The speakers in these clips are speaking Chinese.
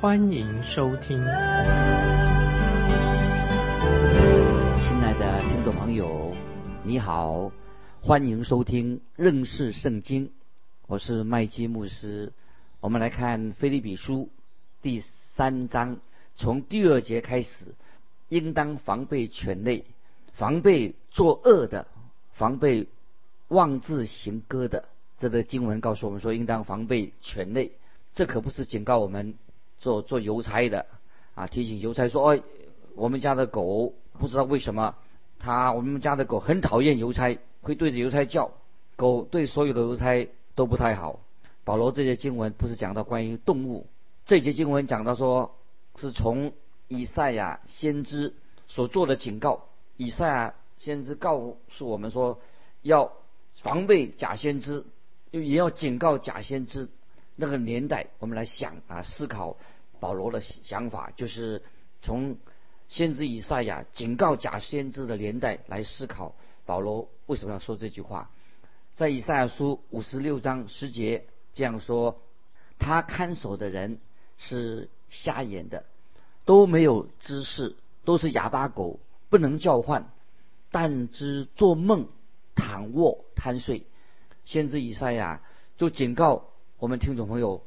欢迎收听。亲爱的听众朋友，你好，欢迎收听认识圣经。我是麦基牧师，我们来看菲利比书第三章，从第二节开始，应当防备犬类，防备作恶的，防备妄自行歌的。这个经文告诉我们说，应当防备犬类。这可不是警告我们做做邮差的啊，提醒邮差说：“哎，我们家的狗不知道为什么，它我们家的狗很讨厌邮差，会对着邮差叫。狗对所有的邮差。”都不太好。保罗这些经文不是讲到关于动物，这节经文讲到说，是从以赛亚先知所做的警告。以赛亚先知告诉我们说，要防备假先知，又也要警告假先知。那个年代，我们来想啊，思考保罗的想法，就是从先知以赛亚警告假先知的年代来思考，保罗为什么要说这句话。在以赛亚书五十六章十节这样说：“他看守的人是瞎眼的，都没有知识，都是哑巴狗，不能叫唤，但知做梦、躺卧、贪睡。”先知以赛亚就警告我们听众朋友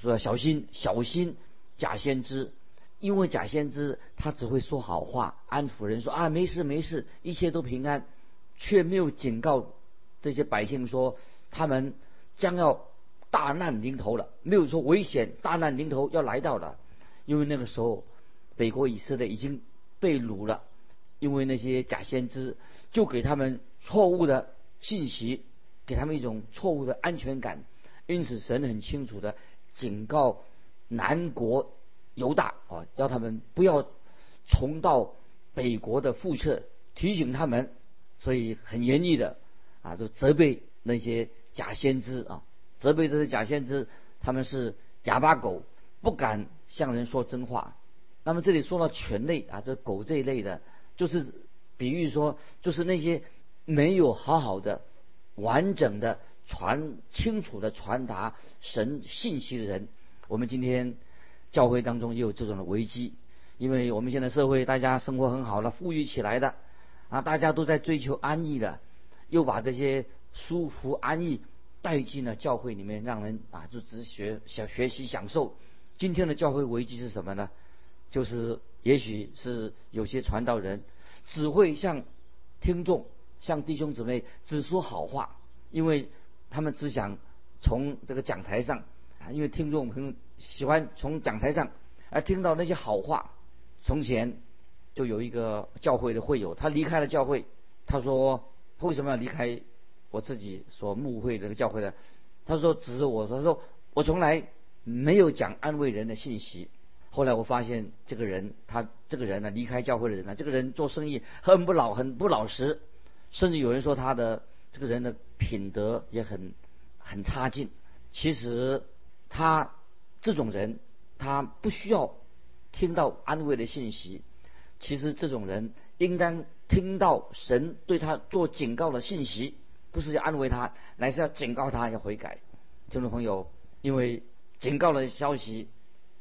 说：“小心，小心假先知，因为假先知他只会说好话，安抚人说啊没事没事，一切都平安，却没有警告。”这些百姓说，他们将要大难临头了，没有说危险，大难临头要来到了。因为那个时候，北国以色列已经被掳了，因为那些假先知就给他们错误的信息，给他们一种错误的安全感。因此，神很清楚的警告南国犹大啊，要他们不要重蹈北国的覆辙，提醒他们，所以很严厉的。啊，就责备那些假先知啊，责备这些假先知，他们是哑巴狗，不敢向人说真话。那么这里说到犬类啊，这狗这一类的，就是比喻说，就是那些没有好好的、完整的传清楚的传达神信息的人。我们今天教会当中也有这种的危机，因为我们现在社会大家生活很好了，富裕起来的啊，大家都在追求安逸的。又把这些舒服安逸带进了教会里面，让人啊就只学想学习享受。今天的教会危机是什么呢？就是也许是有些传道人只会向听众、向弟兄姊妹只说好话，因为他们只想从这个讲台上，因为听众很喜欢从讲台上啊听到那些好话。从前就有一个教会的会友，他离开了教会，他说。为什么要离开我自己所牧会这个教会呢？他说：“只是我说，说我从来没有讲安慰人的信息。后来我发现这个人，他这个人呢，离开教会的人呢，这个人做生意很不老，很不老实，甚至有人说他的这个人的品德也很很差劲。其实他这种人，他不需要听到安慰的信息。其实这种人应当。”听到神对他做警告的信息，不是要安慰他，乃是要警告他要悔改。听众朋友，因为警告的消息，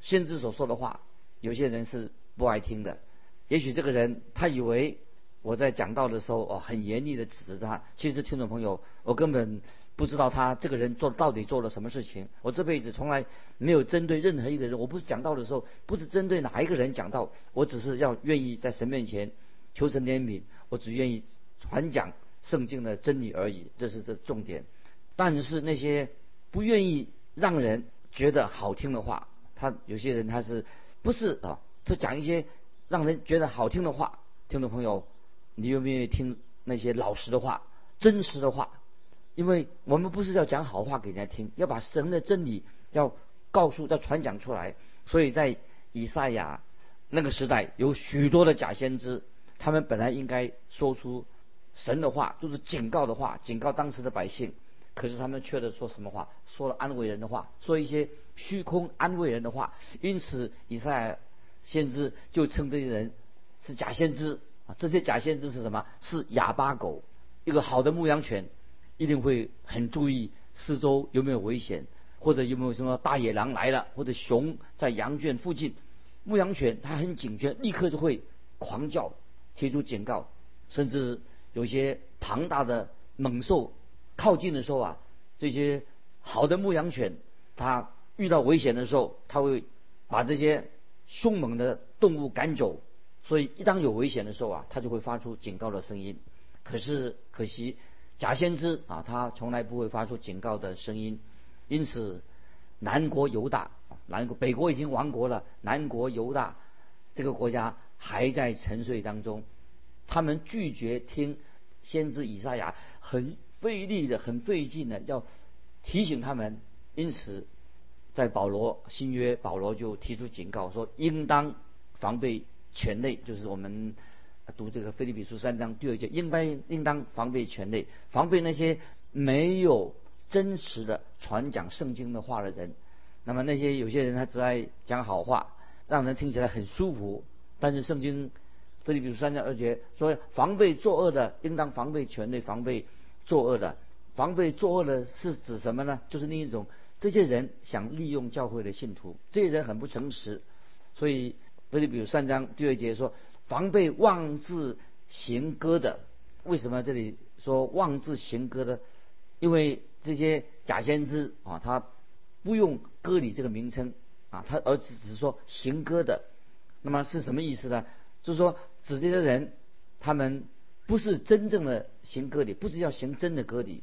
先知所说的话，有些人是不爱听的。也许这个人他以为我在讲道的时候哦很严厉的指责他，其实听众朋友，我根本不知道他这个人做到底做了什么事情。我这辈子从来没有针对任何一个人，我不是讲道的时候，不是针对哪一个人讲道，我只是要愿意在神面前。求神怜悯，我只愿意传讲圣经的真理而已，这是这重点。但是那些不愿意让人觉得好听的话，他有些人他是不是啊？他讲一些让人觉得好听的话，听众朋友，你愿不愿意听那些老实的话、真实的话？因为我们不是要讲好话给人家听，要把神的真理要告诉、要传讲出来。所以在以赛亚那个时代有许多的假先知，他们本来应该说出神的话，就是警告的话，警告当时的百姓。可是他们却在说什么话？说了安慰人的话，说一些虚空安慰人的话。因此，以赛亚先知就称这些人是假先知啊。这些假先知是什么？是哑巴狗。一个好的牧羊犬一定会很注意四周有没有危险，或者有没有什么大野狼来了，或者熊在羊圈附近。牧羊犬它很警觉，立刻就会狂叫，提出警告。甚至有些庞大的猛兽。靠近的时候啊，这些好的牧羊犬，它遇到危险的时候，它会把这些凶猛的动物赶走。所以，一当有危险的时候啊，他就会发出警告的声音。可是，可惜假先知啊，他从来不会发出警告的声音。因此，南国犹大，南国北国已经亡国了，南国犹大这个国家还在沉睡当中。他们拒绝听先知以赛亚很。费力的很费劲的，要提醒他们。因此，在保罗新约，保罗就提出警告说：应当防备权类，就是我们读这个菲利比书三章第二节，应该应当防备权类，防备那些没有真实的传讲圣经的话的人。那么那些有些人他只爱讲好话，让人听起来很舒服。但是圣经菲利比书三章二节说：防备作恶的，应当防备权类，防备。作恶的，防备作恶的是指什么呢？就是另一种，这些人想利用教会的信徒，这些人很不诚实，所以，菲利比如三章第二节说，防备妄自行歌的。为什么这里说妄自行歌的？因为这些假先知啊，他不用歌礼这个名称啊，他而只是说行歌的。那么是什么意思呢？就是说指这些人，他们。不是真正的行割礼，不是要行真的割礼。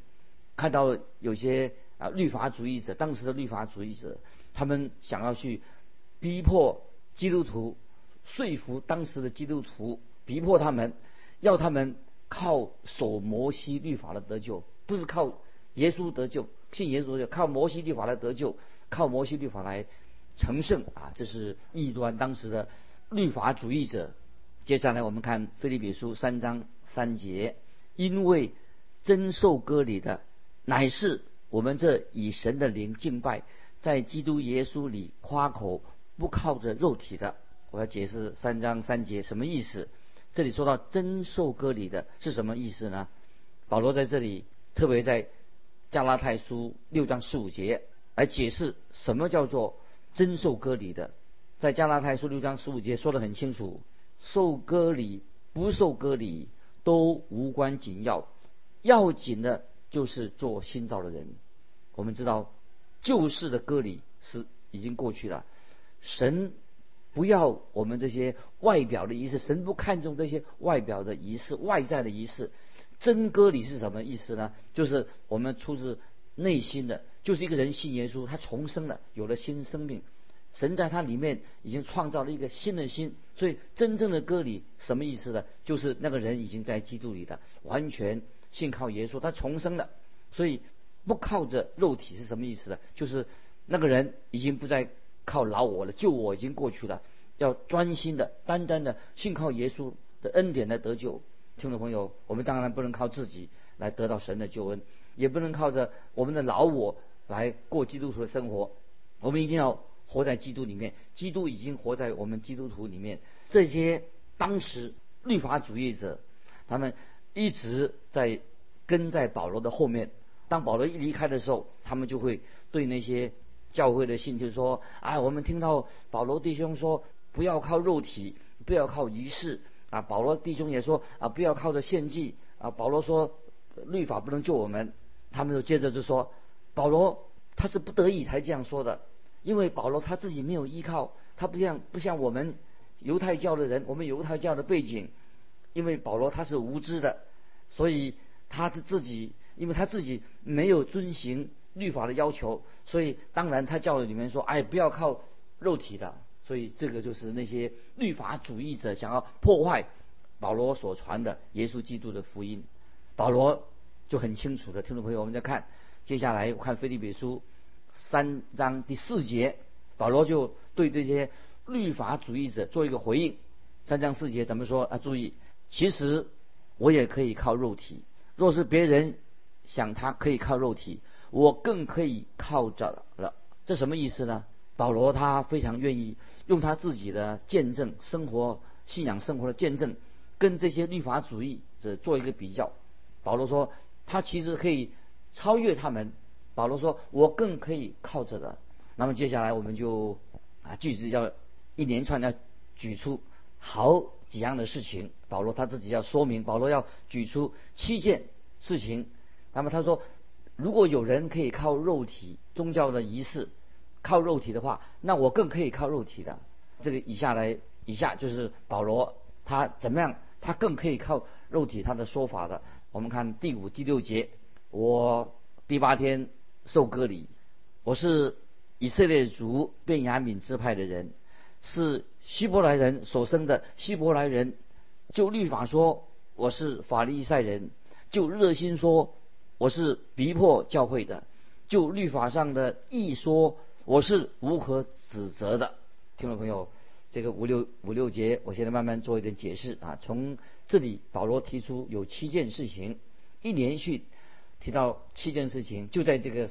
看到有些啊律法主义者，当时的律法主义者，他们想要去逼迫基督徒，说服当时的基督徒，逼迫他们，要他们靠守摩西律法来得救，不是靠耶稣得救，信耶稣就靠摩西律法来得救，靠摩西律法来成圣啊！这是异端，当时的律法主义者。接下来我们看菲利比书三章。三节，因为真受割礼的乃是我们这以神的灵敬拜，在基督耶稣里夸口，不靠着肉体的。我要解释三章三节什么意思？这里说到真受割礼的是什么意思呢？保罗在这里特别在加拉太书六章十五节来解释什么叫做真受割礼的。在加拉太书六章十五节说得很清楚，受割礼不受割礼。都无关紧要，要紧的就是做新造的人。我们知道旧世的割礼是已经过去了，神不要我们这些外表的仪式，神不看重这些外表的仪式、外在的仪式。真割礼是什么意思呢？就是我们出自内心的，就是一个人信耶稣，他重生了，有了新生命。神在他里面已经创造了一个新的心，所以真正的割礼什么意思呢？就是那个人已经在基督里的，完全信靠耶稣，他重生了。所以不靠着肉体是什么意思呢？就是那个人已经不再靠老我了，救我已经过去了，要专心的、单单的信靠耶稣的恩典来得救。听众朋友，我们当然不能靠自己来得到神的救恩，也不能靠着我们的老我来过基督徒的生活，我们一定要。活在基督里面，基督已经活在我们基督徒里面。这些当时律法主义者，他们一直在跟在保罗的后面。当保罗一离开的时候，他们就会对那些教会的信就是说：“啊，我们听到保罗弟兄说，不要靠肉体，不要靠仪式啊。”保罗弟兄也说：“啊，不要靠着献祭啊。”保罗说：“律法不能救我们。”他们就接着就说：“保罗他是不得已才这样说的。”因为保罗他自己没有依靠，他不像不像我们犹太教的人，我们犹太教的背景，因为保罗他是无知的，所以他的自己，因为他自己没有遵行律法的要求，所以当然他教里面说，哎，不要靠肉体的，所以这个就是那些律法主义者想要破坏保罗所传的耶稣基督的福音，保罗就很清楚的，听众朋友，我们再看接下来我看腓利比书。三章第四节，保罗就对这些律法主义者做一个回应。三章四节怎么说啊？注意，其实我也可以靠肉体。若是别人想他可以靠肉体，我更可以靠着了。这什么意思呢？保罗他非常愿意用他自己的见证、生活、信仰生活的见证，跟这些律法主义者做一个比较。保罗说，他其实可以超越他们。保罗说，我更可以靠着的。那么接下来我们就啊，句子要一连串要举出。好几样的事情，保罗他自己要说明，保罗要举出七件事情。那么他说，如果有人可以靠肉体宗教的仪式靠肉体的话，那我更可以靠肉体的。这个以下来，以下就是保罗他怎么样，他更可以靠肉体他的说法的。我们看第五、第六节，我第八天受割礼，我是以色列族便雅悯支派的人，是。希伯来人所生的希伯来人，就律法说我是法利赛人，就热心说我是逼迫教会的，就律法上的义说我是无可指责的。听众朋友，这个五六五六节，我现在慢慢做一点解释啊。从这里保罗提出有七件事情，一连续提到七件事情，就在这个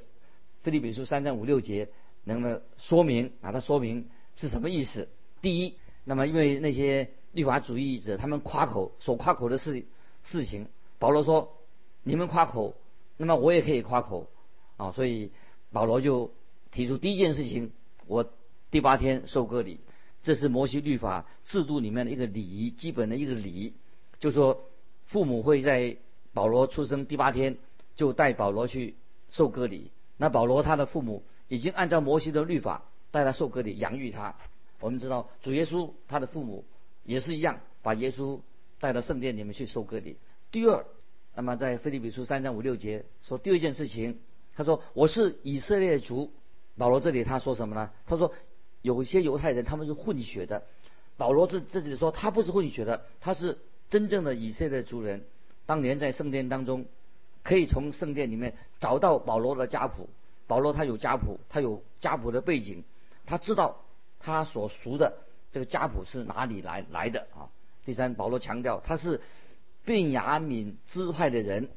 菲利比书三章五六节，能够说明把它说明是什么意思。第一，那么因为那些律法主义者他们夸口所夸口的事事情，保罗说你们夸口，那么我也可以夸口啊，所以保罗就提出第一件事情，我第八天受割礼，这是摩西律法制度里面的一个礼仪，基本的一个礼仪，就说父母会在保罗出生第八天就带保罗去受割礼，那保罗他的父母已经按照摩西的律法带他受割礼，养育他。我们知道主耶稣他的父母也是一样，把耶稣带到圣殿里面去受割礼。第二，那么在腓立比书三章五六节说第二件事情，他说我是以色列族。保罗这里他说什么呢？他说有些犹太人他们是混血的。保罗这这里说他不是混血的，他是真正的以色列族人。当年在圣殿当中，可以从圣殿里面找到保罗的家谱。保罗他有家谱，他有家谱的背景，他知道。他所熟的这个家谱是哪里来来的啊？第三，保罗强调他是便雅悯支派的人，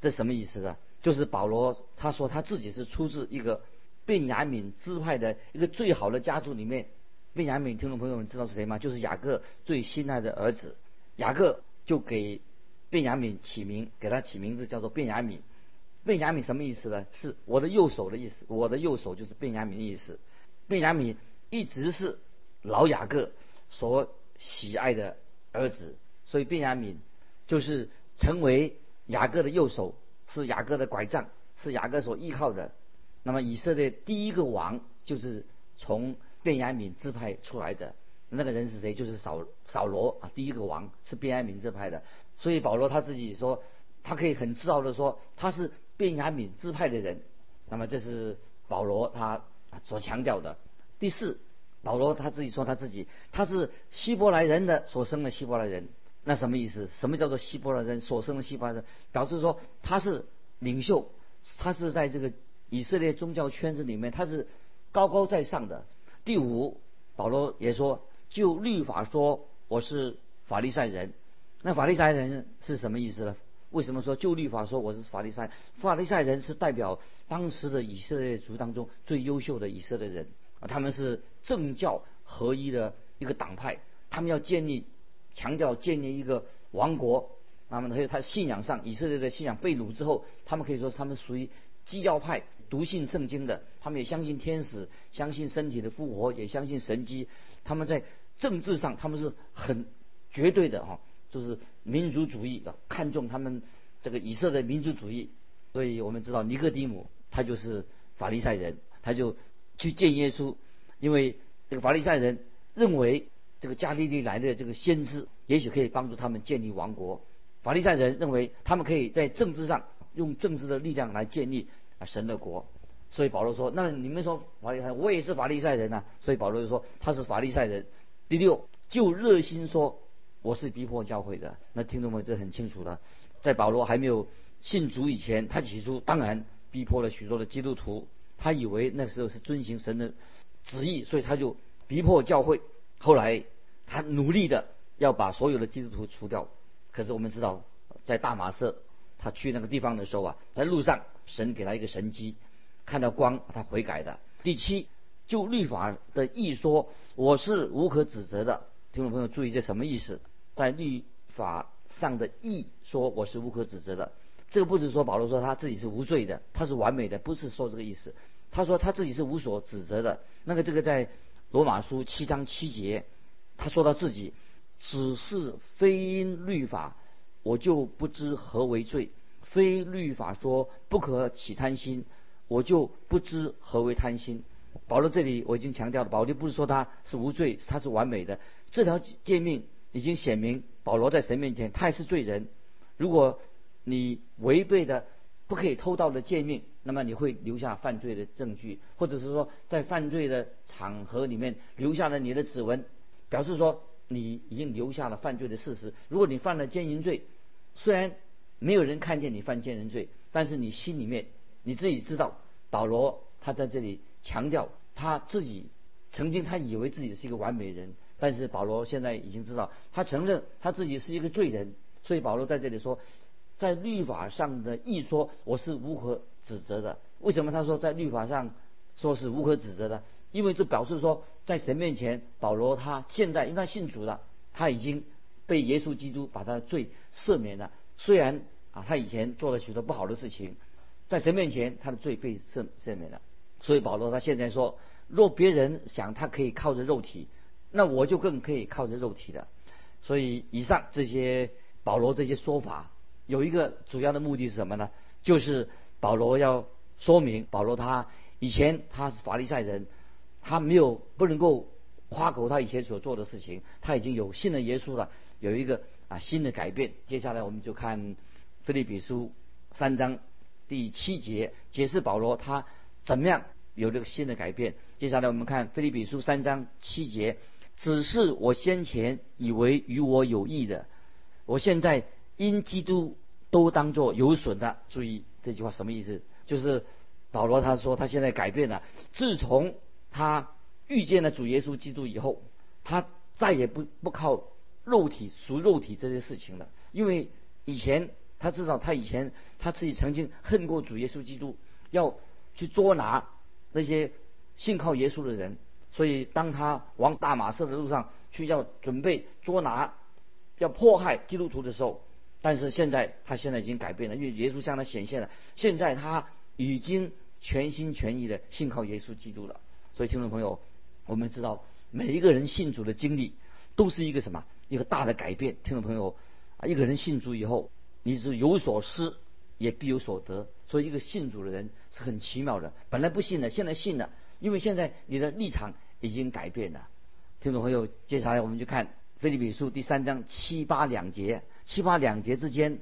这什么意思呢？就是保罗他说他自己是出自一个便雅悯支派的一个最好的家族里面。便雅悯听众朋友们知道是谁吗？就是雅各最心爱的儿子，雅各就给便雅悯起名，给他起名字叫做便雅悯。便雅悯什么意思呢？是我的右手的意思，我的右手就是便雅悯的意思。便雅悯。一直是老雅各所喜爱的儿子，所以便雅悯就是成为雅各的右手，是雅各的拐杖，是雅各所依靠的。那么以色列第一个王就是从便雅悯支派出来的，那个人是谁？就是扫扫罗啊，第一个王是便雅悯支派的。所以保罗他自己说，他可以很自豪的说他是便雅悯支派的人。那么这是保罗他所强调的。第四，保罗他自己说他自己他是希伯来人的所生的希伯来人，那什么意思？什么叫做希伯来人所生的希伯来人？表示说他是领袖，他是在这个以色列宗教圈子里面他是高高在上的。第五，保罗也说，就律法说我是法利赛人，那法利赛人是什么意思呢？为什么说就律法说我是法利赛？法利赛人是代表当时的以色列族当中最优秀的以色列人啊。他们是政教合一的一个党派，他们要建立、强调建立一个王国。那么，还有他信仰上，以色列的信仰被掳之后，他们可以说他们属于基教派，笃信圣经的。他们也相信天使，相信身体的复活，也相信神迹。他们在政治上，他们是很绝对的哈，就是民族主义的，看重他们这个以色列民族主义。所以我们知道尼哥底母他就是法利赛人，他就。去见耶稣，因为这个法利赛人认为这个加利利来的这个先知也许可以帮助他们建立王国。法利赛人认为他们可以在政治上用政治的力量来建立啊神的国。所以保罗说：“那你们说法利赛，我也是法利赛人呐。”所以保罗就说他是法利赛人。第六，就热心说我是逼迫教会的。那听众们这很清楚的，在保罗还没有信主以前，他起初当然逼迫了许多的基督徒。他以为那时候是遵行神的旨意，所以他就逼迫教会。后来他努力的要把所有的基督徒除掉。可是我们知道，在大马色他去那个地方的时候啊，在路上神给他一个神机，看到光他悔改的。第七，就律法的意说，我是无可指责的。听众朋友注意这什么意思？在律法上的意说我是无可指责的。这个不是说保罗说他自己是无罪的，他是完美的，不是说这个意思。他说他自己是无所指责的。那个这个在罗马书七章七节，他说到自己只是非因律法，我就不知何为罪；非律法说不可起贪心，我就不知何为贪心。保罗这里我已经强调了，保罗不是说他是无罪，他是完美的。这条诫命已经显明，保罗在神面前他也是罪人。如果你违背的不可以偷盗的诫命，那么你会留下犯罪的证据，或者是说在犯罪的场合里面留下了你的指纹，表示说你已经留下了犯罪的事实。如果你犯了奸淫罪，虽然没有人看见你犯奸淫罪，但是你心里面你自己知道，保罗他在这里强调他自己曾经他以为自己是一个完美人，但是保罗现在已经知道，他承认他自己是一个罪人，所以保罗在这里说。在律法上的一说，我是无可指责的。为什么他说在律法上说是无可指责的？因为这表示说，在神面前，保罗他现在因为他信主了，他已经被耶稣基督把他的罪赦免了。虽然啊，他以前做了许多不好的事情，在神面前他的罪被赦赦免了。所以保罗他现在说，若别人想他可以靠着肉体，那我就更可以靠着肉体的。所以以上这些保罗这些说法。有一个主要的目的是什么呢？就是保罗要说明，保罗他以前他是法利赛人，他没有不能够夸口他以前所做的事情，他已经有信了耶稣了，有一个啊新的改变。接下来我们就看菲利比书三章第七节，解释保罗他怎么样有这个新的改变。接下来我们看菲利比书三章七节，只是我先前以为与我有益的，我现在。因基督都当作有损的，注意这句话什么意思？就是保罗他说他现在改变了，自从他遇见了主耶稣基督以后，他再也不不靠肉体赎肉体这些事情了。因为以前他知道他以前他自己曾经恨过主耶稣基督，要去捉拿那些信靠耶稣的人，所以当他往大马士的路上去要准备捉拿、要迫害基督徒的时候。但是现在他现在已经改变了，因为耶稣向他显现了。现在他已经全心全意的信靠耶稣基督了。所以听众朋友，我们知道每一个人信主的经历都是一个什么？一个大的改变。听众朋友啊，一个人信主以后，你是有所失，也必有所得。所以一个信主的人是很奇妙的。本来不信的，现在信了，因为现在你的立场已经改变了。听众朋友，接下来我们就看菲利比书第三章七八两节。七八两节之间，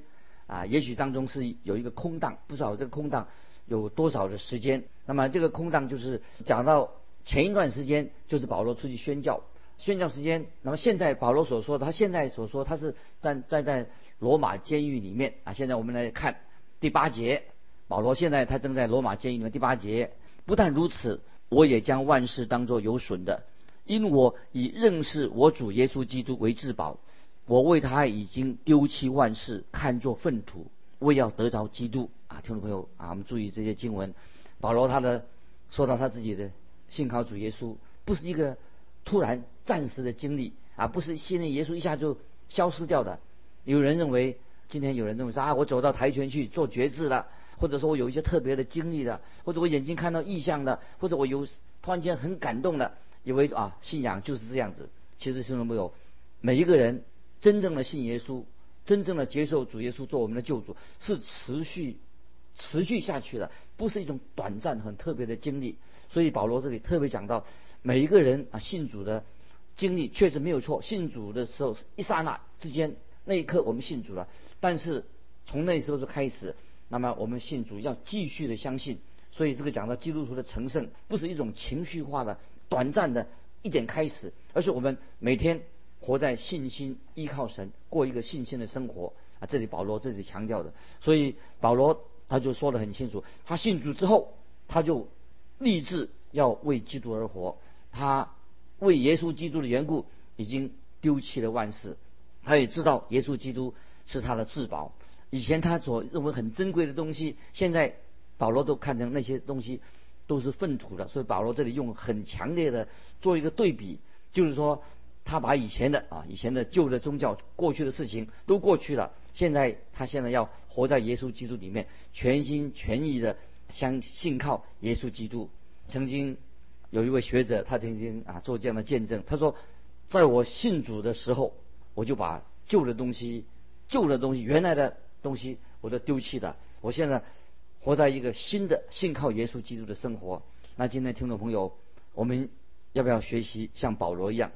啊，也许当中是有一个空档，不知道这个空档有多少的时间。那么这个空档就是讲到前一段时间，就是保罗出去宣教，宣教时间。那么现在保罗所说的，他现在所说，他是站站在罗马监狱里面啊。现在我们来看第八节，保罗现在他正在罗马监狱里面。第八节，不但如此，我也将万事当作有损的，因我以认识我主耶稣基督为至宝。我为他已经丢弃万事，看作粪土，为要得着基督啊！听众朋友啊，我们注意这些经文。保罗他的说到他自己的信靠主耶稣，不是一个突然暂时的经历啊，不是信任耶稣一下就消失掉的。有人认为，今天有人认为说啊，我走到台前去做决志了，或者说我有一些特别的经历了，或者我眼睛看到异象的，或者我有突然间很感动的，以为啊，信仰就是这样子。其实听众朋友，每一个人。真正的信耶稣，真正的接受主耶稣做我们的救主，是持续、持续下去的，不是一种短暂、很特别的经历。所以保罗这里特别讲到，每一个人啊信主的经历确实没有错。信主的时候一刹那之间，那一刻我们信主了。但是从那时候就开始，那么我们信主要继续的相信。所以这个讲到基督徒的成圣，不是一种情绪化的、短暂的一点开始，而是我们每天。活在信心依靠神，过一个信心的生活啊！这里保罗这里强调的，所以保罗他就说得很清楚，他信主之后，他就立志要为基督而活，他为耶稣基督的缘故，已经丢弃了万事，他也知道耶稣基督是他的至宝。以前他所认为很珍贵的东西，现在保罗都看成那些东西都是粪土了。所以保罗这里用很强烈的做一个对比，就是说他把以前的啊以前的旧的宗教过去的事情都过去了，现在他现在要活在耶稣基督里面，全心全意的相信靠耶稣基督。曾经有一位学者，他曾经啊做这样的见证，他说，在我信主的时候，我就把旧的东西、旧的东西、原来的。东西我都丢弃了，我现在活在一个新的信靠耶稣基督的生活。那今天听众朋友，我们要不要学习像保罗一样？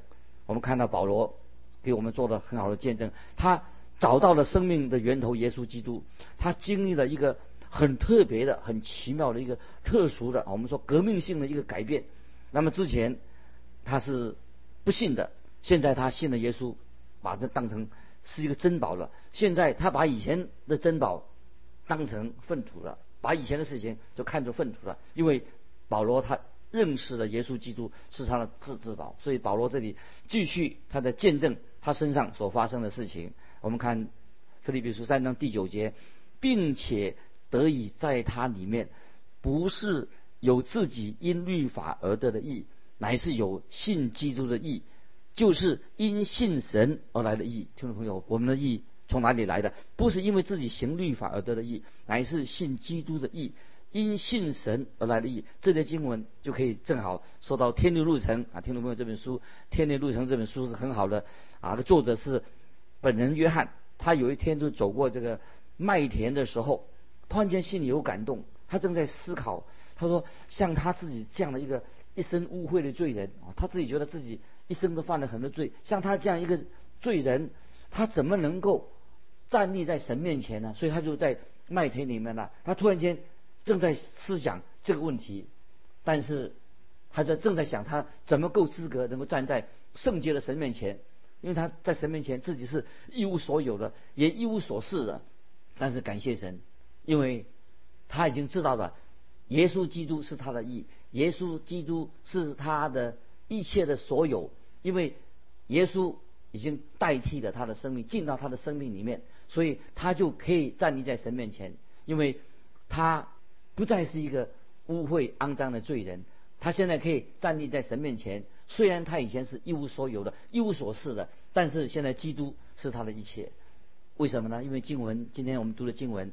我们看到保罗给我们做了很好的见证，他找到了生命的源头耶稣基督，他经历了一个很特别的、很奇妙的一个特殊的，我们说革命性的一个改变。那么之前他是不信的，现在他信了耶稣，把这当成。是一个珍宝了。现在他把以前的珍宝当成粪土了，把以前的事情就看作粪土了。因为保罗他认识了耶稣基督是他的至至宝，所以保罗这里继续他的见证他身上所发生的事情。我们看腓立比书三章第九节，并且得以在他里面，不是有自己因律法而得的义，乃是有信基督的义。就是因信神而来的义，听众朋友，我们的义从哪里来的？不是因为自己行律法而得的义，乃是信基督的义，因信神而来的义。这些经文就可以正好说到《天路路程》啊，听众朋友，这本书《天路路程》这本书是很好的啊，作者是本人约翰，他有一天就走过这个麦田的时候，突然间心里有感动，他正在思考，他说像他自己这样的一个一身污秽的罪人啊，他自己觉得自己。一生都犯了很多罪，像他这样一个罪人，他怎么能够站立在神面前呢？所以他就在麦田里面呢。他突然间正在思想这个问题，但是他在正在想他怎么够资格能够站在圣洁的神面前，因为他在神面前自己是一无所有的，也一无所事的。但是感谢神，因为他已经知道了耶稣基督是他的义，耶稣基督是他的。一切的所有，因为耶稣已经代替了他的生命，进到他的生命里面，所以他就可以站立在神面前，因为他不再是一个污秽肮脏的罪人，他现在可以站立在神面前。虽然他以前是一无所有的、一无所事的，但是现在基督是他的一切。为什么呢？因为经文，今天我们读的经文。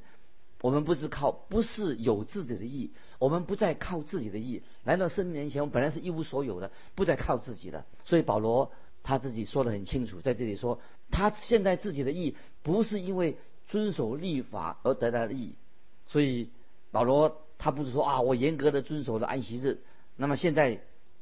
我们不是靠，不是有自己的意，我们不再靠自己的意来到生面前。我们本来是一无所有的，不再靠自己的。所以保罗他自己说的很清楚，在这里说，他现在自己的意不是因为遵守律法而得来的意。所以保罗他不是说啊，我严格的遵守了安息日。那么现在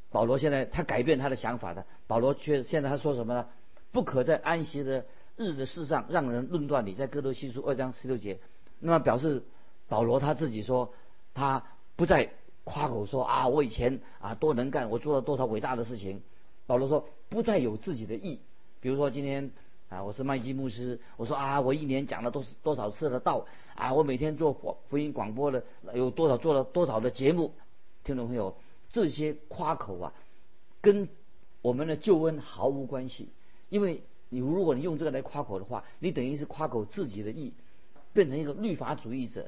保罗现在他改变他的想法的，保罗却现在他说什么呢？不可在安息的日的事上让人论断你，在哥罗西书二章十六节。那么表示保罗他自己说，他不再夸口说啊，我以前啊多能干，我做了多少伟大的事情。保罗说不再有自己的意，比如说今天啊，我是麦基牧师，我说啊，我一年讲了多多少次的道啊，我每天做福福音广播的有多少做了多少的节目，听众朋友，这些夸口啊，跟我们的救恩毫无关系，因为你如果你用这个来夸口的话，你等于是夸口自己的意。变成一个律法主义者，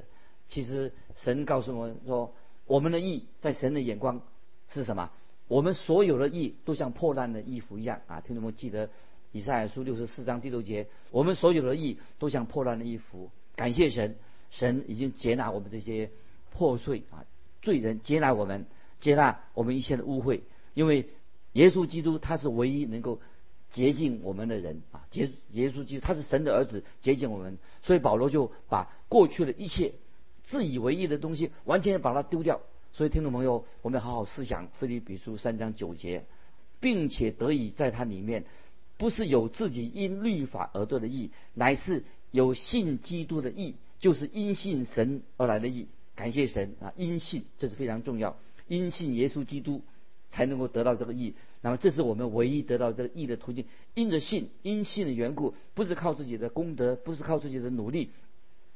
其实神告诉我们说，我们的义在神的眼光是什么？我们所有的义都像破烂的衣服一样啊！听众们记得以赛亚书六十四章第六节，我们所有的义都像破烂的衣服。感谢神，神已经接纳我们这些破碎啊罪人，接纳我们，接纳我们一切的污秽，因为耶稣基督他是唯一能够。洁净我们的人啊，耶耶稣基督他是神的儿子，洁净我们，所以保罗就把过去的一切自以为意的东西完全把它丢掉。所以听众朋友，我们要好好思想《腓立比书》三章九节，并且得以在它里面，不是有自己因律法而得的义，乃是有信基督的义，就是因信神而来的义。感谢神啊，因信这是非常重要，因信耶稣基督。才能够得到这个义，那么这是我们唯一得到这个义的途径。因着信，因信的缘故，不是靠自己的功德，不是靠自己的努力，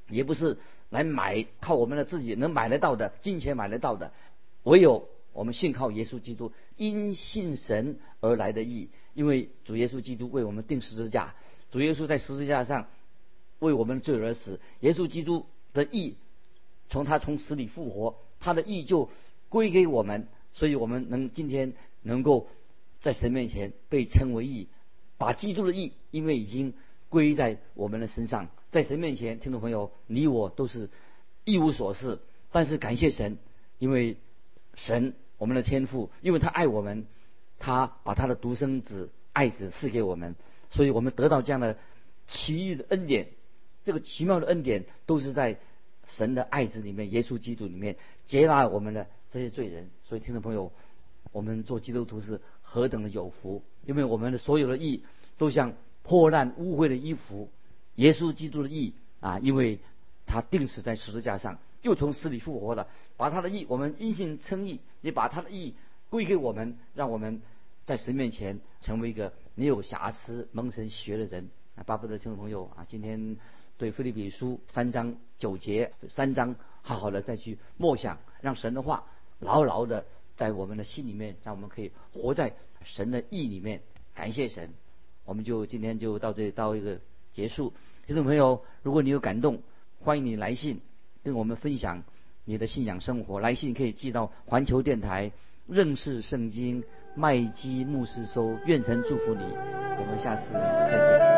也不是来买靠我们的自己能买得到的金钱买得到的，唯有我们信靠耶稣基督，因信神而来的义。因为主耶稣基督为我们定十字架，主耶稣在十字架上为我们罪而死。耶稣基督的义，从他从死里复活，他的义就归给我们，所以我们能今天能够在神面前被称为义，把基督的义，因为已经归在我们的身上，在神面前，听众朋友，你我都是一无所事，但是感谢神，因为神我们的天赋，因为他爱我们。他把他的独生子爱子赐给我们，所以我们得到这样的奇异的恩典。这个奇妙的恩典都是在神的爱子里面，耶稣基督里面接纳我们的这些罪人。所以，听众朋友，我们做基督徒是何等的有福！因为我们的所有的义都像破烂污秽的衣服，耶稣基督的义啊，因为他定死在十字架上，又从死里复活了，把他的义，我们因信称义，也把他的义。归给我们，让我们在神面前成为一个没有瑕疵、蒙神学的人。巴不得听众朋友啊，今天对菲利比书三章九节三章好好的再去默想，让神的话牢牢的在我们的心里面，让我们可以活在神的意里面。感谢神，我们就今天就到这里到一个结束。听众朋友，如果你有感动，欢迎你来信跟我们分享你的信仰生活。来信可以寄到环球电台。认识圣经，麦基牧师收：“愿神祝福你，我们下次再见。”